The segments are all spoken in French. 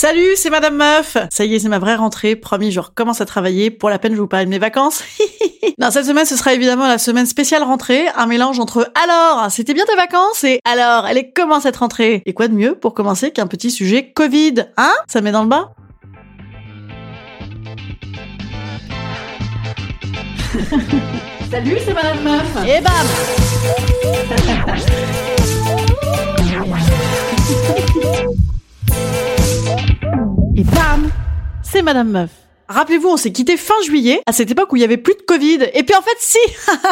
Salut, c'est Madame Meuf. Ça y est, c'est ma vraie rentrée. Promis, je recommence à travailler. Pour la peine, je vous parle de mes vacances. non, cette semaine, ce sera évidemment la semaine spéciale rentrée. Un mélange entre alors, c'était bien tes vacances et alors, elle est comment cette rentrée? Et quoi de mieux pour commencer qu'un petit sujet Covid? Hein? Ça met dans le bas? Salut, c'est Madame Meuf. Et bam Et C'est Madame Meuf. Rappelez-vous, on s'est quitté fin juillet, à cette époque où il y avait plus de Covid. Et puis en fait, si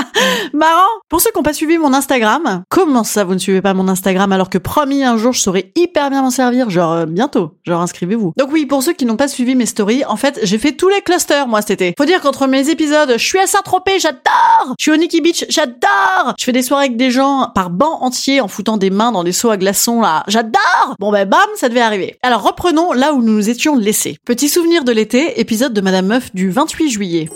Marrant Pour ceux qui n'ont pas suivi mon Instagram, comment ça vous ne suivez pas mon Instagram alors que promis un jour je saurais hyper bien m'en servir, genre euh, bientôt, genre inscrivez-vous. Donc oui, pour ceux qui n'ont pas suivi mes stories, en fait, j'ai fait tous les clusters moi cet été. Faut dire qu'entre mes épisodes, je suis à Saint-Tropez, j'adore Je suis au Nikki Beach, j'adore Je fais des soirées avec des gens par banc entier en foutant des mains dans des seaux à glaçons là, j'adore Bon ben bam, ça devait arriver. Alors reprenons là où nous nous étions laissés. Petit souvenir de l'été, épisode de Madame Meuf du 28 juillet.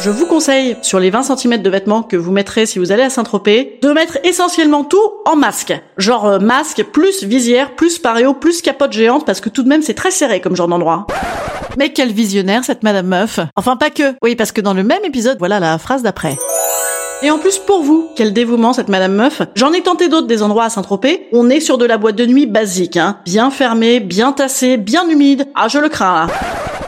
Je vous conseille, sur les 20 cm de vêtements que vous mettrez si vous allez à Saint-Tropez, de mettre essentiellement tout en masque. Genre euh, masque, plus visière, plus pareo, plus capote géante, parce que tout de même c'est très serré comme genre d'endroit. Mais quel visionnaire cette Madame Meuf Enfin pas que. Oui, parce que dans le même épisode, voilà la phrase d'après. Et en plus pour vous, quel dévouement cette Madame Meuf. J'en ai tenté d'autres des endroits à Saint-Tropez. On est sur de la boîte de nuit basique, hein. Bien fermée, bien tassée, bien humide. Ah je le crains.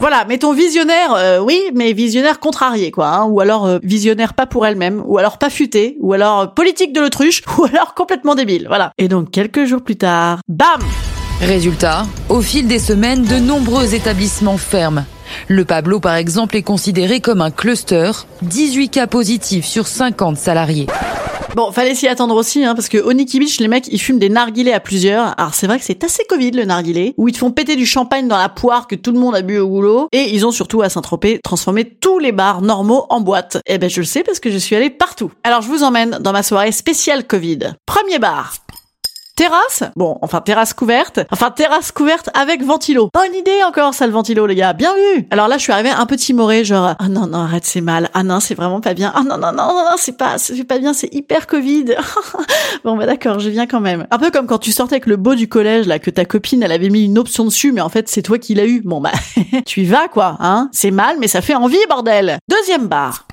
Voilà, mettons visionnaire, euh, oui, mais visionnaire contrarié, quoi. Hein, ou alors euh, visionnaire pas pour elle-même, ou alors pas futé, ou alors euh, politique de l'autruche, ou alors complètement débile, voilà. Et donc quelques jours plus tard, bam Résultat, au fil des semaines, de nombreux établissements ferment. Le Pablo, par exemple, est considéré comme un cluster, 18 cas positifs sur 50 salariés. Bon, fallait s'y attendre aussi, hein, parce que au Nikki les mecs, ils fument des narguilés à plusieurs. Alors c'est vrai que c'est assez Covid, le narguilé, où ils te font péter du champagne dans la poire que tout le monde a bu au boulot. Et ils ont surtout, à Saint-Tropez, transformé tous les bars normaux en boîtes. Eh ben, je le sais parce que je suis allée partout. Alors je vous emmène dans ma soirée spéciale Covid. Premier bar. Terrasse? Bon, enfin terrasse couverte. Enfin terrasse couverte avec ventilo. Bonne idée encore ça le ventilo les gars, bien vu Alors là je suis arrivée un peu timorée, genre ah non non arrête c'est mal, ah non c'est vraiment pas bien, ah non non non non, non c'est pas c'est pas bien, c'est hyper Covid. bon bah d'accord, je viens quand même. Un peu comme quand tu sortais avec le beau du collège là que ta copine elle avait mis une option dessus mais en fait c'est toi qui l'as eu. Bon bah tu y vas quoi, hein C'est mal mais ça fait envie bordel. Deuxième bar.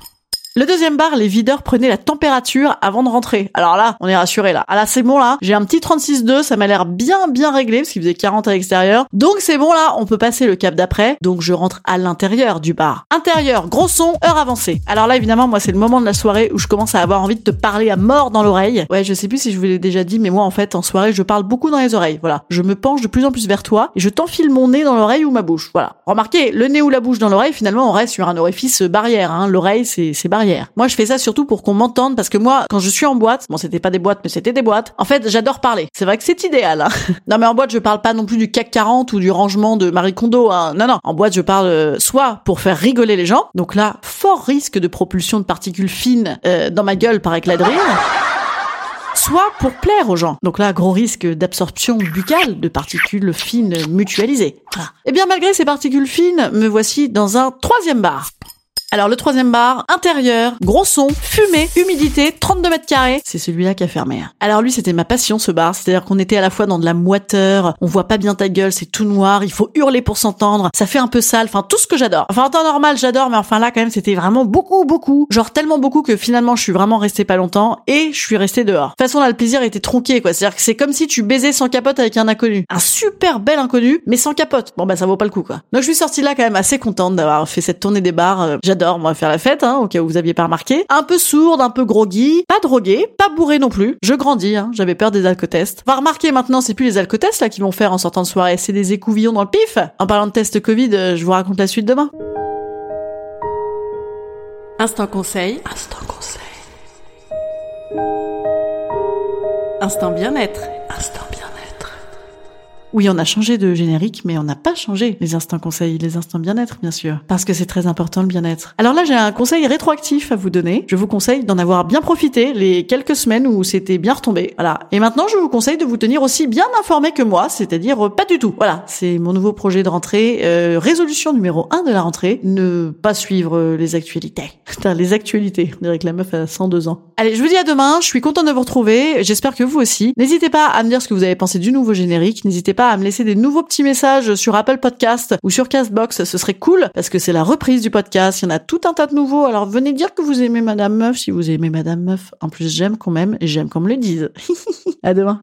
Le deuxième bar, les videurs prenaient la température avant de rentrer. Alors là, on est rassuré là. Ah là, c'est bon là. J'ai un petit 36,2, ça m'a l'air bien bien réglé parce qu'il faisait 40 à l'extérieur. Donc c'est bon là, on peut passer le cap d'après. Donc je rentre à l'intérieur du bar. Intérieur, gros son, heure avancée. Alors là, évidemment, moi c'est le moment de la soirée où je commence à avoir envie de te parler à mort dans l'oreille. Ouais, je sais plus si je vous l'ai déjà dit, mais moi en fait en soirée, je parle beaucoup dans les oreilles. Voilà, je me penche de plus en plus vers toi et je t'enfile mon nez dans l'oreille ou ma bouche. Voilà. Remarquez, le nez ou la bouche dans l'oreille, finalement, on reste sur un orifice barrière. Hein. L'oreille, c'est c'est Moi, je fais ça surtout pour qu'on m'entende parce que moi, quand je suis en boîte, bon, c'était pas des boîtes, mais c'était des boîtes. En fait, j'adore parler. C'est vrai que c'est idéal. Hein. non, mais en boîte, je parle pas non plus du CAC 40 ou du rangement de Marie Kondo. Hein. Non, non. En boîte, je parle euh, soit pour faire rigoler les gens. Donc là, fort risque de propulsion de particules fines euh, dans ma gueule par éclat de rire soit pour plaire aux gens. Donc là, gros risque d'absorption buccale de particules fines mutualisées. Voilà. Et bien malgré ces particules fines, me voici dans un troisième bar. Alors le troisième bar, intérieur, gros son, fumée, humidité, 32 mètres carrés, c'est celui-là qui a fermé. Alors lui c'était ma passion ce bar, c'est-à-dire qu'on était à la fois dans de la moiteur, on voit pas bien ta gueule, c'est tout noir, il faut hurler pour s'entendre, ça fait un peu sale, enfin tout ce que j'adore. Enfin en temps normal j'adore, mais enfin là quand même c'était vraiment beaucoup beaucoup, genre tellement beaucoup que finalement je suis vraiment resté pas longtemps et je suis resté dehors. De toute façon là le plaisir était tronqué quoi, c'est-à-dire que c'est comme si tu baisais sans capote avec un inconnu, un super bel inconnu mais sans capote. Bon bah ça vaut pas le coup quoi. Donc je suis sortie là quand même assez contente d'avoir fait cette tournée des bars. Euh, j'adore moi faire la fête, hein, au cas où vous aviez pas remarqué. Un peu sourde, un peu groggy, pas drogué, pas bourré non plus. Je grandis, hein, j'avais peur des alcotests. Va remarquer maintenant, c'est plus les alcotests là qui vont faire en sortant de soirée, c'est des écouvillons dans le pif. En parlant de test Covid, euh, je vous raconte la suite demain. Instant conseil. Instant conseil. Instant bien-être. Oui, on a changé de générique, mais on n'a pas changé les instants conseils, les instants bien-être, bien sûr. Parce que c'est très important le bien-être. Alors là, j'ai un conseil rétroactif à vous donner. Je vous conseille d'en avoir bien profité les quelques semaines où c'était bien retombé. Voilà. Et maintenant, je vous conseille de vous tenir aussi bien informé que moi, c'est-à-dire euh, pas du tout. Voilà. C'est mon nouveau projet de rentrée. Euh, résolution numéro 1 de la rentrée. Ne pas suivre euh, les actualités. Putain, les actualités. On dirait que la meuf a 102 ans. Allez, je vous dis à demain. Je suis contente de vous retrouver. J'espère que vous aussi. N'hésitez pas à me dire ce que vous avez pensé du nouveau générique. N'hésitez pas à me laisser des nouveaux petits messages sur Apple Podcast ou sur Castbox, ce serait cool parce que c'est la reprise du podcast. Il y en a tout un tas de nouveaux. Alors venez dire que vous aimez Madame Meuf si vous aimez Madame Meuf. En plus, j'aime quand même et j'aime qu'on me le dise. à demain.